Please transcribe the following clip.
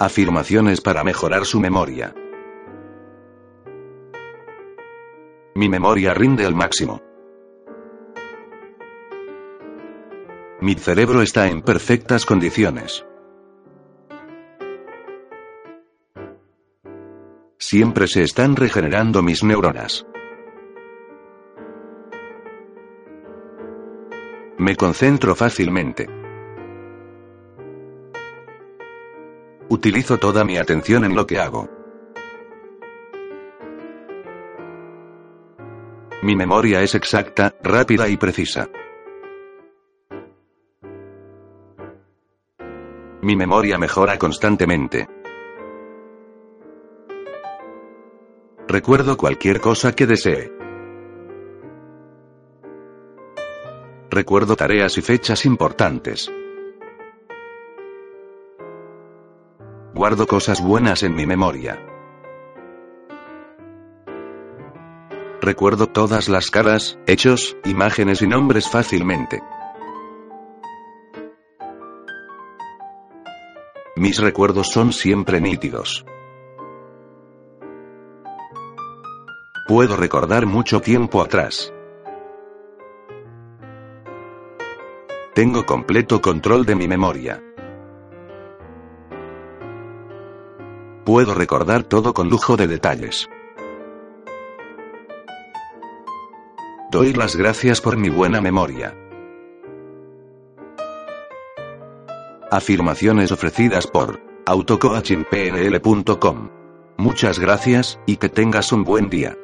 Afirmaciones para mejorar su memoria. Mi memoria rinde al máximo. Mi cerebro está en perfectas condiciones. Siempre se están regenerando mis neuronas. Me concentro fácilmente. Utilizo toda mi atención en lo que hago. Mi memoria es exacta, rápida y precisa. Mi memoria mejora constantemente. Recuerdo cualquier cosa que desee. Recuerdo tareas y fechas importantes. Guardo cosas buenas en mi memoria. Recuerdo todas las caras, hechos, imágenes y nombres fácilmente. Mis recuerdos son siempre nítidos. Puedo recordar mucho tiempo atrás. Tengo completo control de mi memoria. Puedo recordar todo con lujo de detalles. Doy las gracias por mi buena memoria. Afirmaciones ofrecidas por autocoachingpnl.com. Muchas gracias, y que tengas un buen día.